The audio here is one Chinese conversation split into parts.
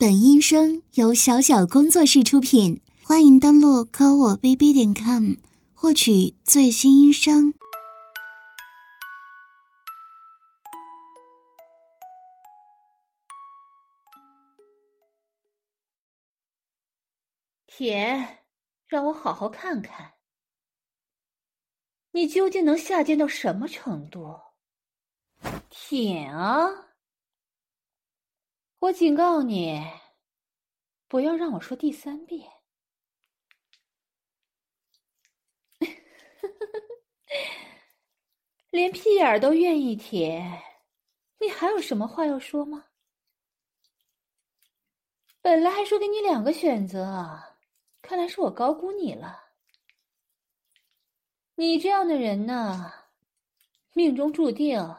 本音声由小小工作室出品，欢迎登录科我 bb 点 com 获取最新音声。铁，让我好好看看，你究竟能下贱到什么程度？舔啊！我警告你，不要让我说第三遍。连屁眼儿都愿意舔，你还有什么话要说吗？本来还说给你两个选择，看来是我高估你了。你这样的人呢，命中注定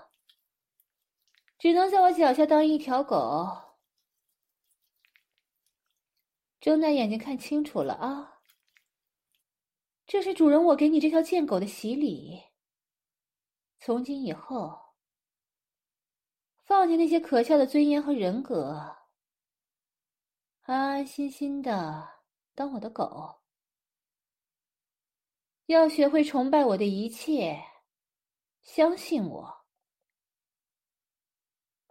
只能在我脚下当一条狗。睁大眼睛看清楚了啊！这是主人我给你这条贱狗的洗礼。从今以后，放弃那些可笑的尊严和人格，安安心心的当我的狗。要学会崇拜我的一切，相信我，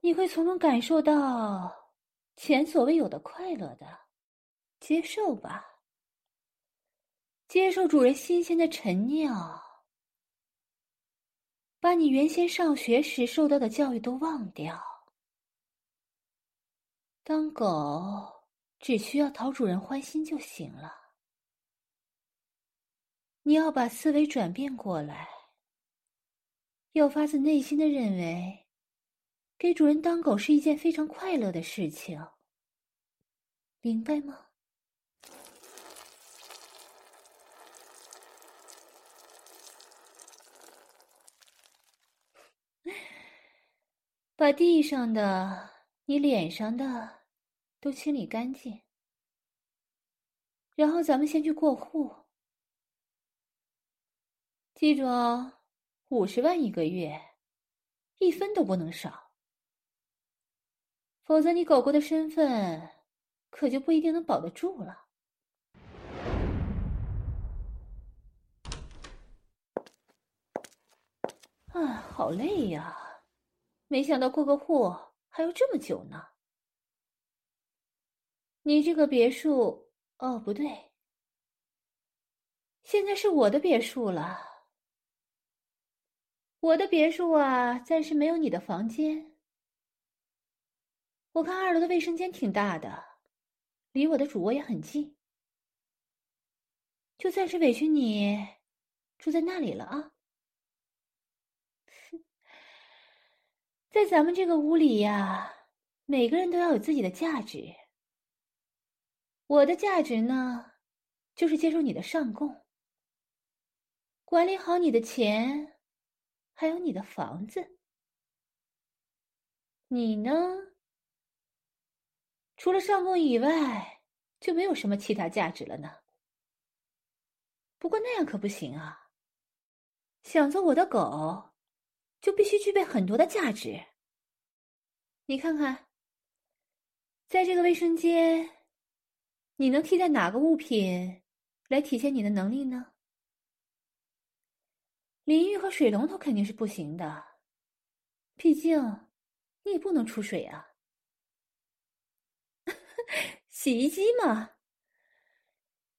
你会从中感受到前所未有的快乐的。接受吧，接受主人新鲜的陈尿，把你原先上学时受到的教育都忘掉。当狗只需要讨主人欢心就行了。你要把思维转变过来，要发自内心的认为，给主人当狗是一件非常快乐的事情，明白吗？把地上的、你脸上的都清理干净，然后咱们先去过户。记住哦，五十万一个月，一分都不能少，否则你狗狗的身份可就不一定能保得住了。啊，好累呀！没想到过个户还要这么久呢。你这个别墅，哦，不对，现在是我的别墅了。我的别墅啊，暂时没有你的房间。我看二楼的卫生间挺大的，离我的主卧也很近，就暂时委屈你住在那里了啊。在咱们这个屋里呀，每个人都要有自己的价值。我的价值呢，就是接受你的上供，管理好你的钱，还有你的房子。你呢，除了上供以外，就没有什么其他价值了呢。不过那样可不行啊！想做我的狗。就必须具备很多的价值。你看看，在这个卫生间，你能替代哪个物品来体现你的能力呢？淋浴和水龙头肯定是不行的，毕竟你也不能出水啊。洗衣机嘛，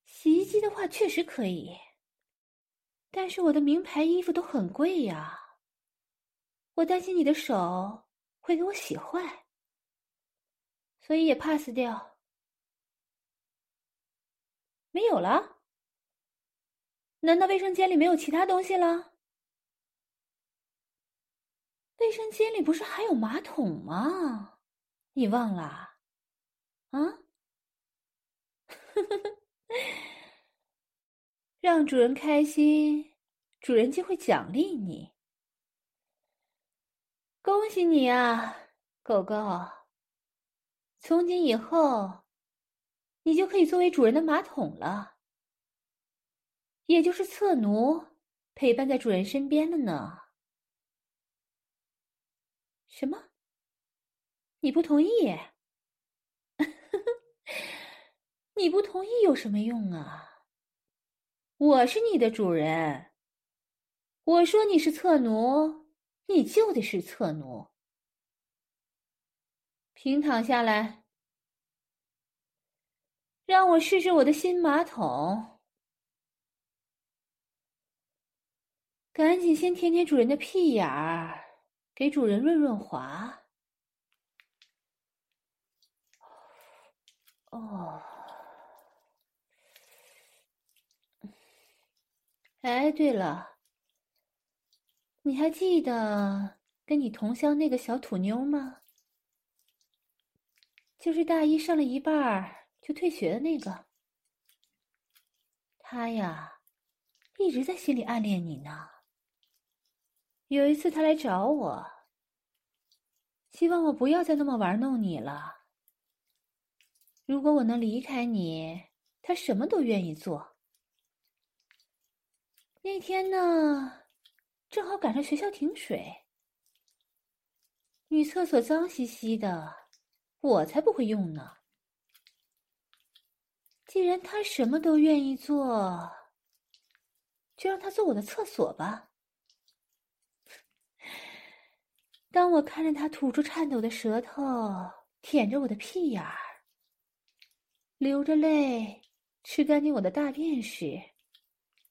洗衣机的话确实可以，但是我的名牌衣服都很贵呀。我担心你的手会给我洗坏，所以也 pass 掉。没有了？难道卫生间里没有其他东西了？卫生间里不是还有马桶吗？你忘了？啊？让主人开心，主人就会奖励你。恭喜你啊，狗狗！从今以后，你就可以作为主人的马桶了，也就是侧奴，陪伴在主人身边了呢。什么？你不同意？你不同意有什么用啊？我是你的主人，我说你是侧奴，你就得是侧奴。平躺下来，让我试试我的新马桶。赶紧先舔舔主人的屁眼儿，给主人润润滑。哦，哎，对了，你还记得跟你同乡那个小土妞吗？就是大一上了一半就退学的那个。她呀，一直在心里暗恋你呢。有一次，她来找我，希望我不要再那么玩弄你了。如果我能离开你，他什么都愿意做。那天呢，正好赶上学校停水，女厕所脏兮兮的，我才不会用呢。既然他什么都愿意做，就让他做我的厕所吧。当我看着他吐出颤抖的舌头，舔着我的屁眼儿。流着泪吃干净我的大便时，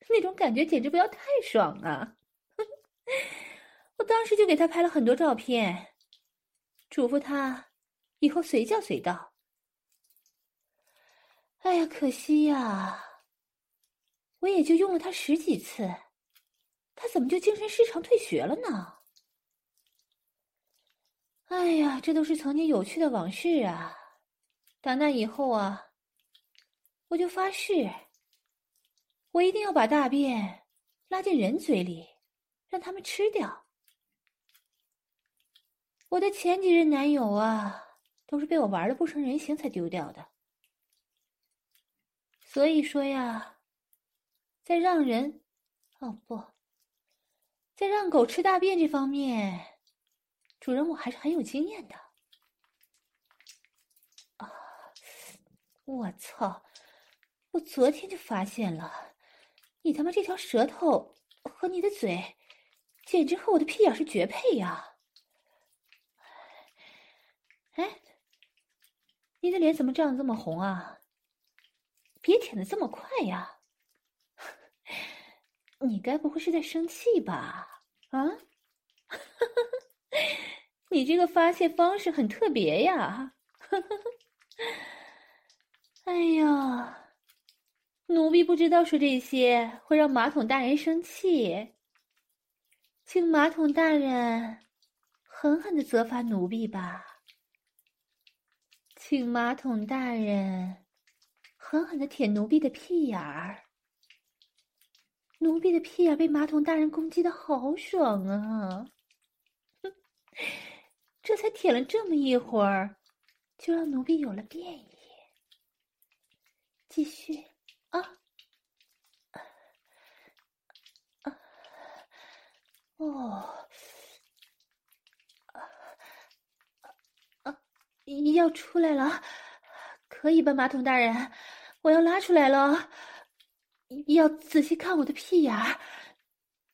那种感觉简直不要太爽啊！我当时就给他拍了很多照片，嘱咐他以后随叫随到。哎呀，可惜呀，我也就用了他十几次，他怎么就精神失常退学了呢？哎呀，这都是曾经有趣的往事啊！打那以后啊。我就发誓，我一定要把大便拉进人嘴里，让他们吃掉。我的前几任男友啊，都是被我玩的不成人形才丢掉的。所以说呀，在让人，哦不，在让狗吃大便这方面，主人我还是很有经验的。啊，我操！我昨天就发现了，你他妈这条舌头和你的嘴，简直和我的屁眼是绝配呀！哎，你的脸怎么涨得这么红啊？别舔的这么快呀！你该不会是在生气吧？啊？你这个发泄方式很特别呀！哎呀！奴婢不知道说这些会让马桶大人生气，请马桶大人狠狠的责罚奴婢吧。请马桶大人狠狠的舔奴婢的屁眼儿。奴婢的屁眼被马桶大人攻击的好爽啊！这才舔了这么一会儿，就让奴婢有了便意。继续。啊，哦，啊，啊，要出来了，可以吧，马桶大人？我要拉出来了，要仔细看我的屁眼儿，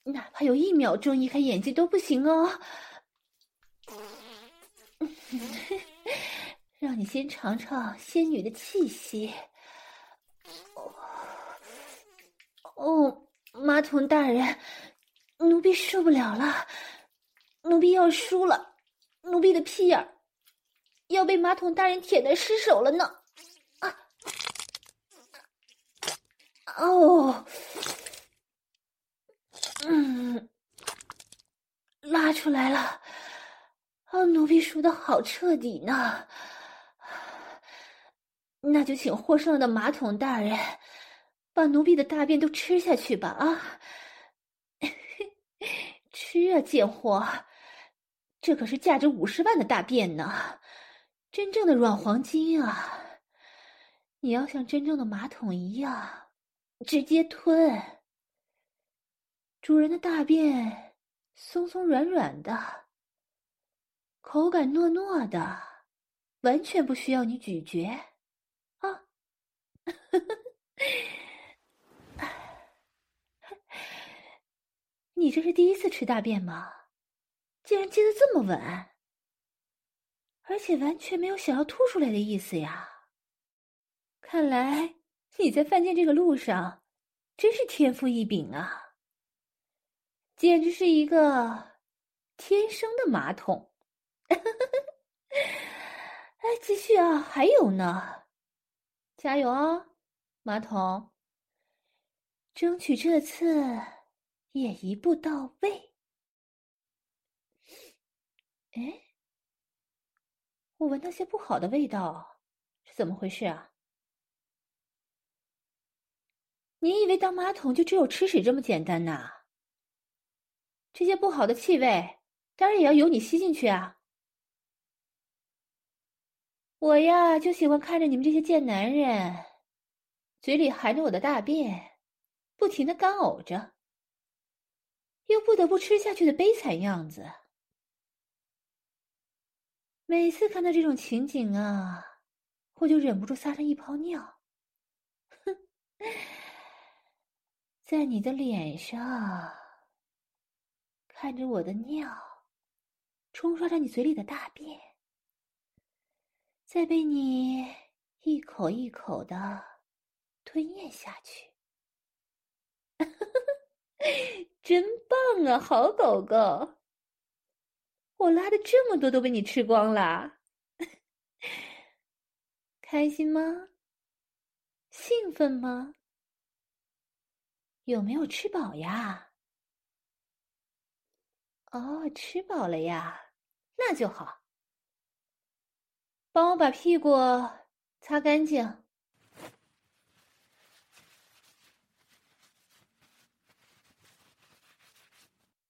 哪怕有一秒钟移开眼睛都不行哦。让你先尝尝仙女的气息。哦，马桶大人，奴婢受不了了，奴婢要输了，奴婢的屁眼儿要被马桶大人舔的失手了呢！啊，哦，嗯，拉出来了，啊，奴婢输的好彻底呢，那就请获胜的马桶大人。把奴婢的大便都吃下去吧！啊，吃啊，贱货！这可是价值五十万的大便呢，真正的软黄金啊！你要像真正的马桶一样直接吞。主人的大便松松软软的，口感糯糯的，完全不需要你咀嚼。啊，你这是第一次吃大便吗？竟然接的这么稳，而且完全没有想要吐出来的意思呀！看来你在犯贱这个路上，真是天赋异禀啊！简直是一个天生的马桶！哎，继续啊，还有呢，加油啊，马桶！争取这次也一步到位。哎，我闻到些不好的味道，是怎么回事啊？你以为当马桶就只有吃屎这么简单呐？这些不好的气味，当然也要由你吸进去啊！我呀，就喜欢看着你们这些贱男人，嘴里含着我的大便，不停的干呕着，又不得不吃下去的悲惨样子。每次看到这种情景啊，我就忍不住撒上一泡尿。哼，在你的脸上，看着我的尿，冲刷着你嘴里的大便，再被你一口一口的吞咽下去。真棒啊，好狗狗！我拉的这么多都被你吃光了，开心吗？兴奋吗？有没有吃饱呀？哦，吃饱了呀，那就好。帮我把屁股擦干净，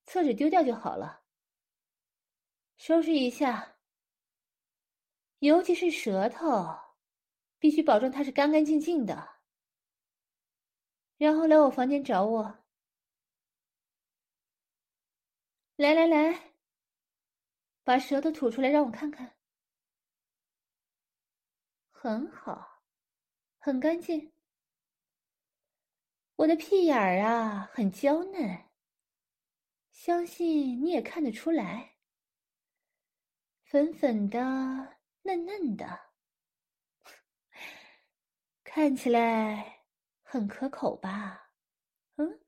厕纸丢掉就好了。收拾一下，尤其是舌头，必须保证它是干干净净的。然后来我房间找我。来来来，把舌头吐出来让我看看。很好，很干净。我的屁眼儿啊，很娇嫩，相信你也看得出来。粉粉的，嫩嫩的，看起来很可口吧？嗯，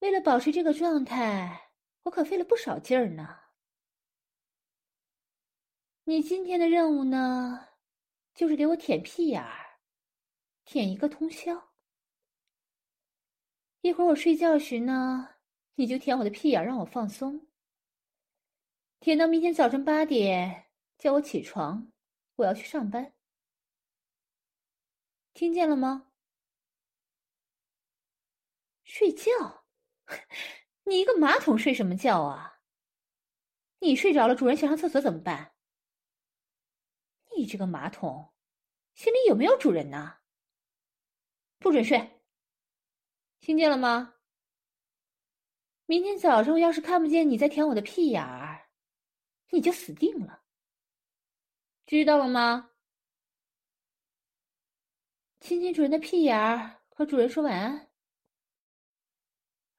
为了保持这个状态，我可费了不少劲儿呢。你今天的任务呢，就是给我舔屁眼儿，舔一个通宵。一会儿我睡觉时呢，你就舔我的屁眼，让我放松。舔到明天早晨八点，叫我起床，我要去上班。听见了吗？睡觉？你一个马桶睡什么觉啊？你睡着了，主人想上厕所怎么办？你这个马桶，心里有没有主人呢？不准睡！听见了吗？明天早上我要是看不见你在舔我的屁眼儿。你就死定了，知道了吗？亲亲主人的屁眼儿，和主人说晚安。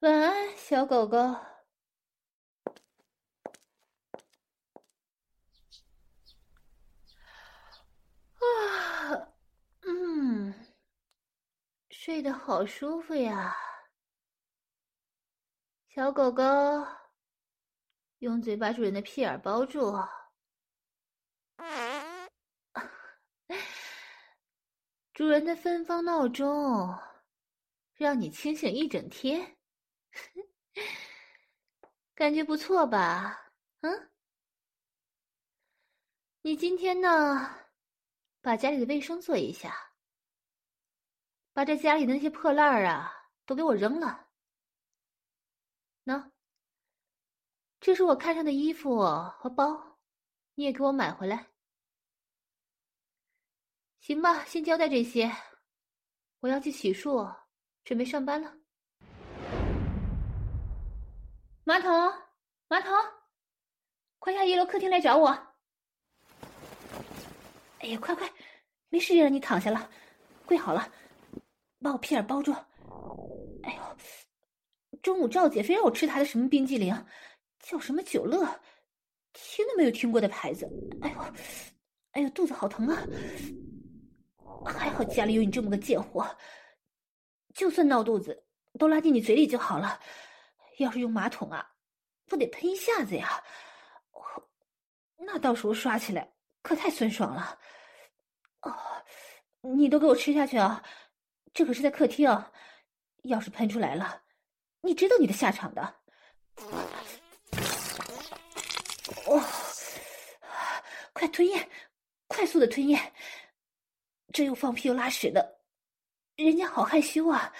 晚安，小狗狗。啊，嗯，睡得好舒服呀，小狗狗。用嘴把主人的屁眼包住，主人的芬芳闹钟，让你清醒一整天，感觉不错吧？嗯，你今天呢，把家里的卫生做一下，把这家里的那些破烂儿啊，都给我扔了。喏。这是我看上的衣服和包，你也给我买回来。行吧，先交代这些，我要去洗漱，准备上班了。马桶，马桶，快下一楼客厅来找我！哎呀，快快，没时间让你躺下了，跪好了，把我屁眼包住。哎呦，中午赵姐非让我吃她的什么冰激凌，叫什么九乐，听都没有听过的牌子。哎呦，哎呦，肚子好疼啊！还好家里有你这么个贱货，就算闹肚子都拉进你嘴里就好了。要是用马桶啊，不得喷一下子呀？那到时候刷起来可太酸爽了。哦，你都给我吃下去啊！这可是在客厅，啊要是喷出来了，你知道你的下场的。哦，快吞咽，快速的吞咽。这又放屁又拉屎的，人家好害羞啊！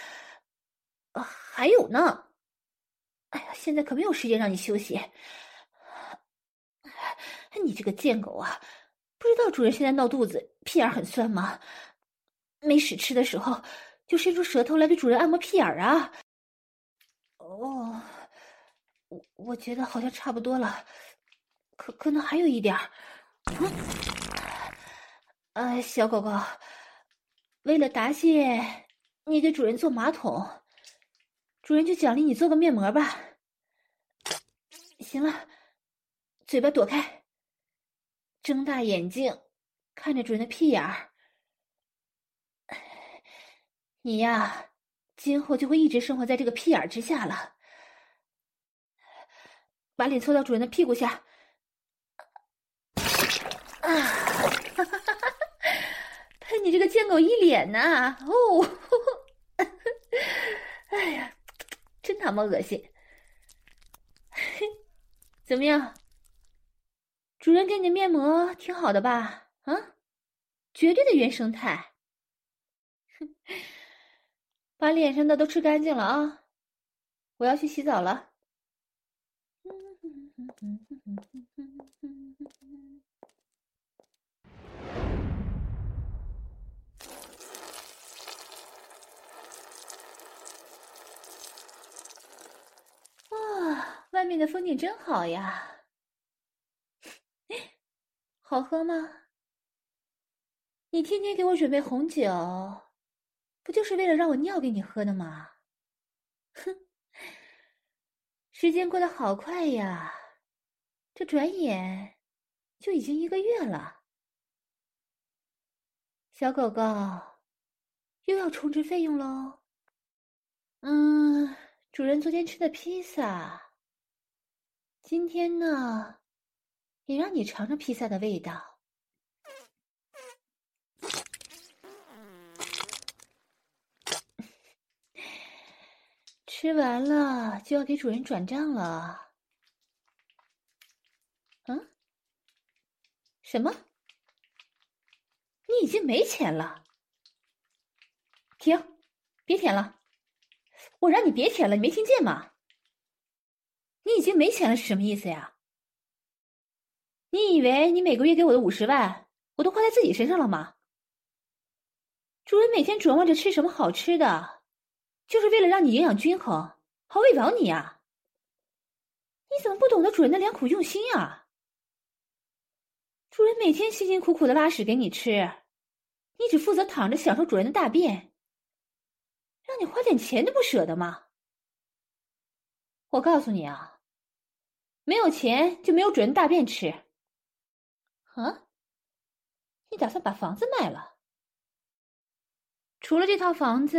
啊，还有呢！哎呀，现在可没有时间让你休息。你这个贱狗啊，不知道主人现在闹肚子，屁眼很酸吗？没屎吃的时候，就伸出舌头来给主人按摩屁眼啊！哦，我我觉得好像差不多了，可可能还有一点儿。哎，小狗狗，为了答谢你给主人做马桶，主人就奖励你做个面膜吧。行了，嘴巴躲开，睁大眼睛看着主人的屁眼儿。你呀，今后就会一直生活在这个屁眼儿之下了。把脸凑到主人的屁股下。啊！喷你这个贱狗一脸呢！哦，哎呀，真他妈恶心！怎么样？主人给你的面膜挺好的吧？啊，绝对的原生态。哼，把脸上的都吃干净了啊！我要去洗澡了。外面的风景真好呀，好喝吗？你天天给我准备红酒，不就是为了让我尿给你喝的吗？哼，时间过得好快呀，这转眼就已经一个月了。小狗狗，又要充值费用喽。嗯，主人昨天吃的披萨。今天呢，也让你尝尝披萨的味道。吃完了就要给主人转账了。嗯？什么？你已经没钱了？停！别舔了！我让你别舔了，你没听见吗？你已经没钱了是什么意思呀？你以为你每个月给我的五十万，我都花在自己身上了吗？主人每天琢磨着吃什么好吃的，就是为了让你营养均衡，好喂饱你呀。你怎么不懂得主人的良苦用心啊？主人每天辛辛苦苦的拉屎给你吃，你只负责躺着享受主人的大便，让你花点钱都不舍得吗？我告诉你啊。没有钱就没有主人大便吃。啊？你打算把房子卖了？除了这套房子，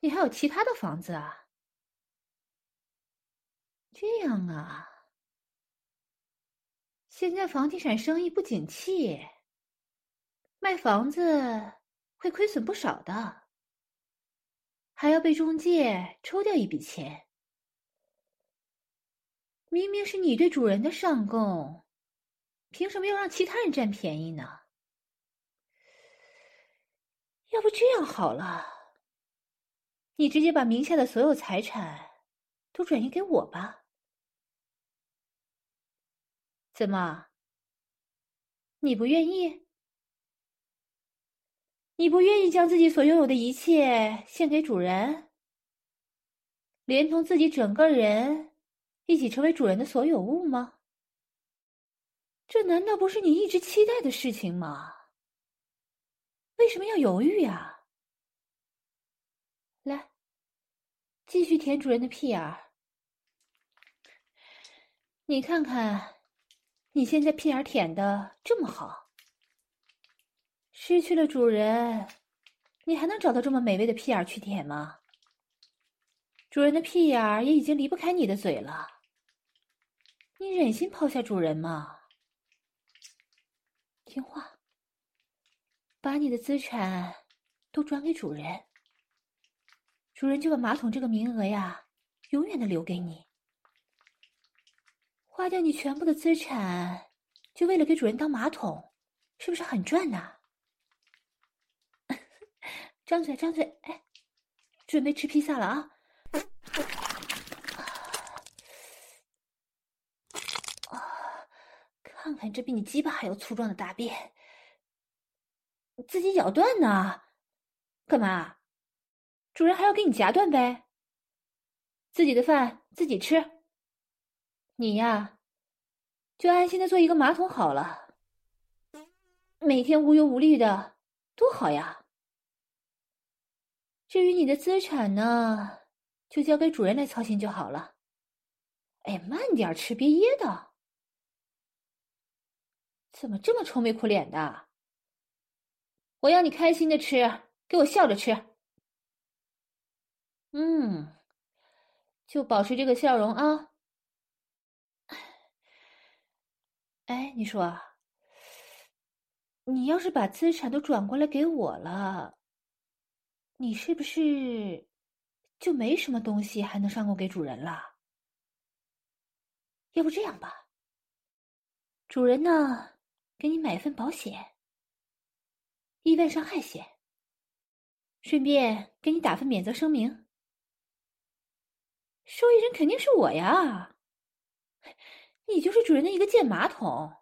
你还有其他的房子啊？这样啊？现在房地产生意不景气，卖房子会亏损不少的，还要被中介抽掉一笔钱。明明是你对主人的上供，凭什么要让其他人占便宜呢？要不这样好了，你直接把名下的所有财产都转移给我吧？怎么？你不愿意？你不愿意将自己所拥有的一切献给主人，连同自己整个人？一起成为主人的所有物吗？这难道不是你一直期待的事情吗？为什么要犹豫呀？来，继续舔主人的屁眼儿。你看看，你现在屁眼舔的这么好，失去了主人，你还能找到这么美味的屁眼去舔吗？主人的屁眼也已经离不开你的嘴了，你忍心抛下主人吗？听话，把你的资产都转给主人，主人就把马桶这个名额呀，永远的留给你。花掉你全部的资产，就为了给主人当马桶，是不是很赚呐？张嘴，张嘴，哎，准备吃披萨了啊！看看这比你鸡巴还要粗壮的大便，自己咬断呢？干嘛？主人还要给你夹断呗？自己的饭自己吃。你呀，就安心的做一个马桶好了，每天无忧无虑的，多好呀。至于你的资产呢，就交给主人来操心就好了。哎，慢点吃，别噎到。怎么这么愁眉苦脸的？我要你开心的吃，给我笑着吃。嗯，就保持这个笑容啊。哎，你说，你要是把资产都转过来给我了，你是不是就没什么东西还能上供给主人了？要不这样吧，主人呢？给你买份保险，意外伤害险。顺便给你打份免责声明，受益人肯定是我呀。你就是主人的一个贱马桶，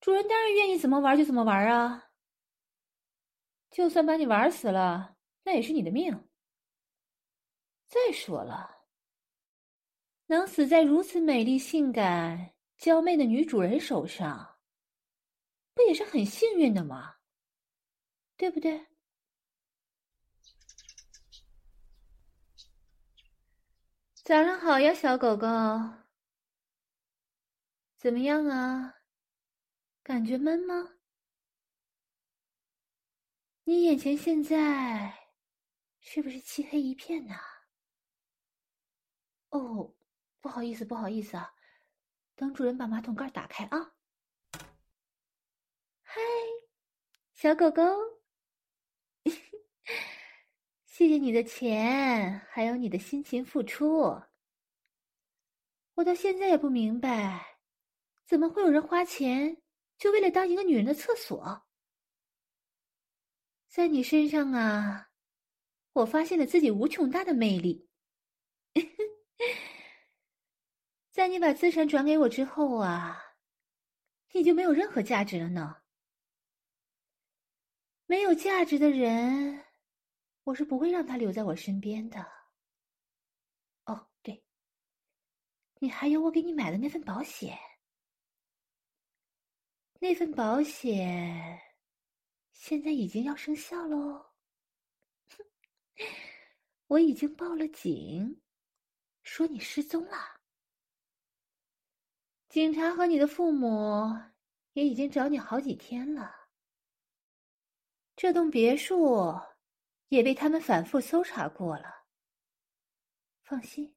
主人当然愿意怎么玩就怎么玩啊。就算把你玩死了，那也是你的命。再说了，能死在如此美丽、性感。娇媚的女主人手上，不也是很幸运的吗？对不对？早上好呀，小狗狗。怎么样啊？感觉闷吗？你眼前现在是不是漆黑一片呢？哦，不好意思，不好意思啊。等主人把马桶盖打开啊！嗨，小狗狗，谢谢你的钱，还有你的辛勤付出。我到现在也不明白，怎么会有人花钱就为了当一个女人的厕所？在你身上啊，我发现了自己无穷大的魅力。在你把资产转给我之后啊，你就没有任何价值了呢。没有价值的人，我是不会让他留在我身边的。哦，对，你还有我给你买的那份保险，那份保险现在已经要生效喽。我已经报了警，说你失踪了。警察和你的父母也已经找你好几天了。这栋别墅也被他们反复搜查过了。放心，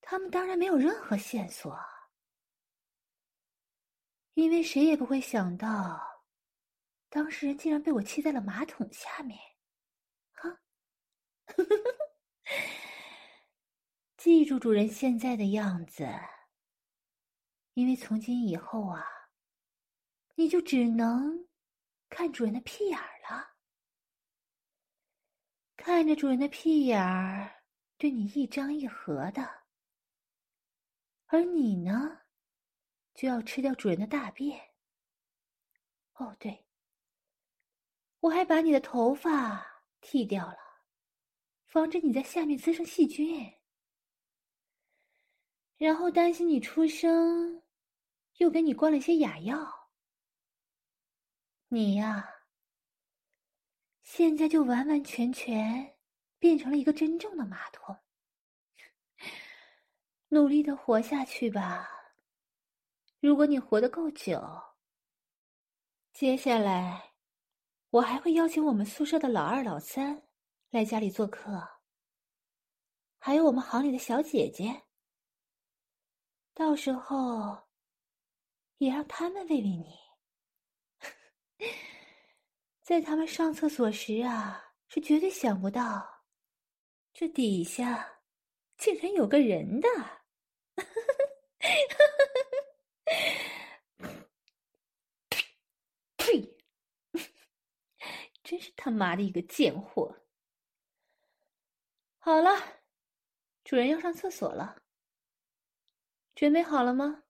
他们当然没有任何线索，因为谁也不会想到，当事人竟然被我砌在了马桶下面。哈，记住主人现在的样子。因为从今以后啊，你就只能看主人的屁眼儿了，看着主人的屁眼儿对你一张一合的，而你呢，就要吃掉主人的大便。哦，对，我还把你的头发剃掉了，防止你在下面滋生细菌，然后担心你出生。又给你灌了些哑药，你呀，现在就完完全全变成了一个真正的马桶，努力的活下去吧。如果你活得够久，接下来我还会邀请我们宿舍的老二、老三来家里做客，还有我们行里的小姐姐。到时候也让他们喂喂你。在他们上厕所时啊，是绝对想不到，这底下竟然有个人的。呸！真是他妈的一个贱货！好了，主人要上厕所了，准备好了吗？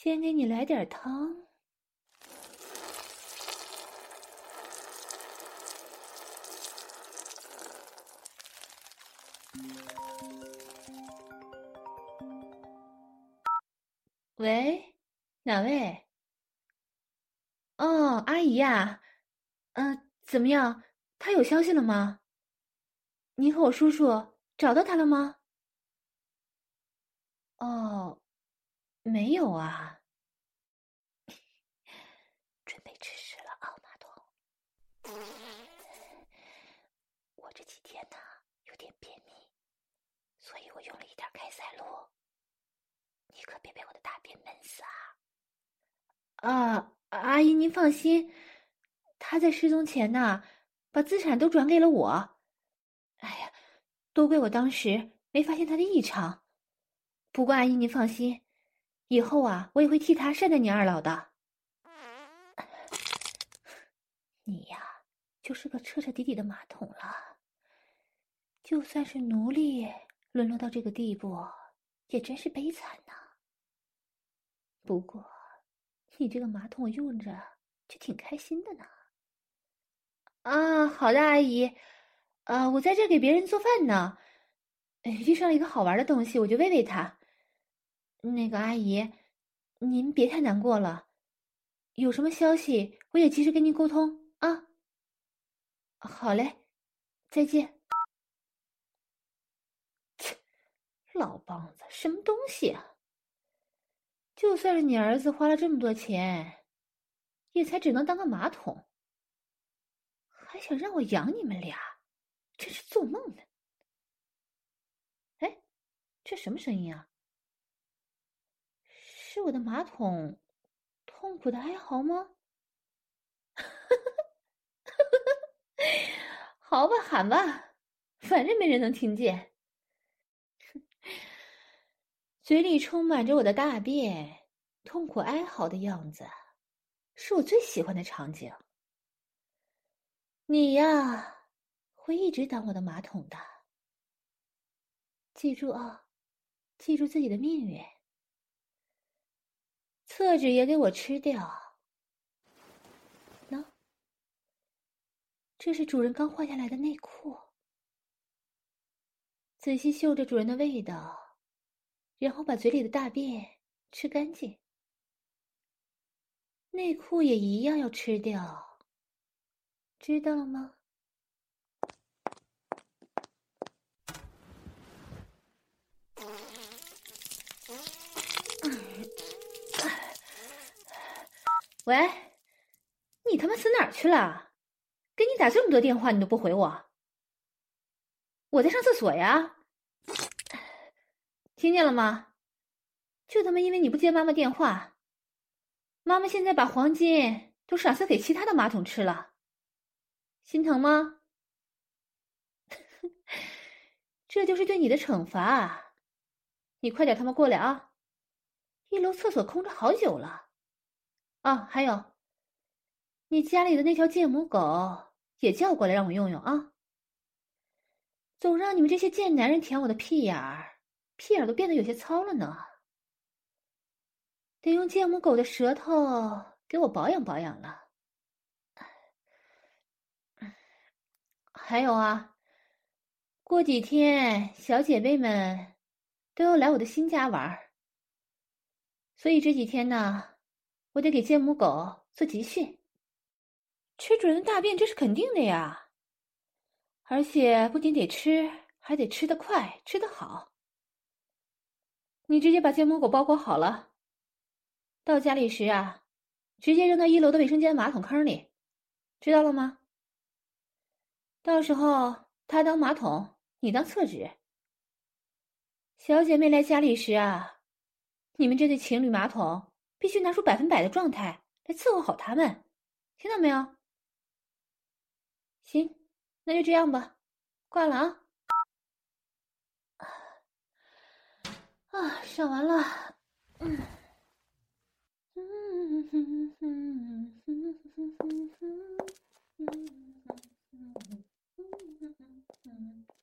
先给你来点汤。喂，哪位？哦，阿姨呀，嗯，怎么样？他有消息了吗？你和我叔叔找到他了吗？哦，没有啊。准备吃屎了啊，马桶！我这几天呢有点便秘，所以我用塞露。你可别被我的大便闷死啊！啊，阿姨您放心，他在失踪前呢，把资产都转给了我。哎呀，多亏我当时没发现他的异常。不过阿姨您放心，以后啊，我也会替他善待你二老的。你呀，就是个彻彻底底的马桶了。就算是奴隶，沦落到这个地步，也真是悲惨呐。不过，你这个马桶我用着却挺开心的呢。啊，好的，阿姨。啊，我在这给别人做饭呢。遇上了一个好玩的东西，我就喂喂它。那个阿姨，您别太难过了。有什么消息，我也及时跟您沟通啊。好嘞，再见。切，老梆子，什么东西啊？就算是你儿子花了这么多钱，也才只能当个马桶，还想让我养你们俩，真是做梦呢！哎，这什么声音啊？是我的马桶痛苦的哀嚎吗？好吧，喊吧，反正没人能听见。嘴里充满着我的大便，痛苦哀嚎的样子，是我最喜欢的场景。你呀，会一直当我的马桶的。记住啊，记住自己的命运。厕纸也给我吃掉。喏，这是主人刚换下来的内裤，仔细嗅着主人的味道。然后把嘴里的大便吃干净，内裤也一样要吃掉，知道了吗？喂，你他妈死哪儿去了？给你打这么多电话，你都不回我。我在上厕所呀。听见了吗？就他妈因为你不接妈妈电话，妈妈现在把黄金都赏赐给其他的马桶吃了，心疼吗？这就是对你的惩罚，你快点他妈过来啊！一楼厕所空着好久了。啊，还有，你家里的那条贱母狗也叫过来让我用用啊！总让你们这些贱男人舔我的屁眼儿。屁眼都变得有些糙了呢，得用贱母狗的舌头给我保养保养了。还有啊，过几天小姐妹们都要来我的新家玩，所以这几天呢，我得给贱母狗做集训。吃主人的大便，这是肯定的呀。而且不仅得吃，还得吃得快，吃得好。你直接把芥末狗包裹好了，到家里时啊，直接扔到一楼的卫生间马桶坑里，知道了吗？到时候他当马桶，你当厕纸。小姐妹来家里时啊，你们这对情侣马桶必须拿出百分百的状态来伺候好他们，听到没有？行，那就这样吧，挂了啊！啊，上完了，嗯，嗯嗯嗯嗯嗯嗯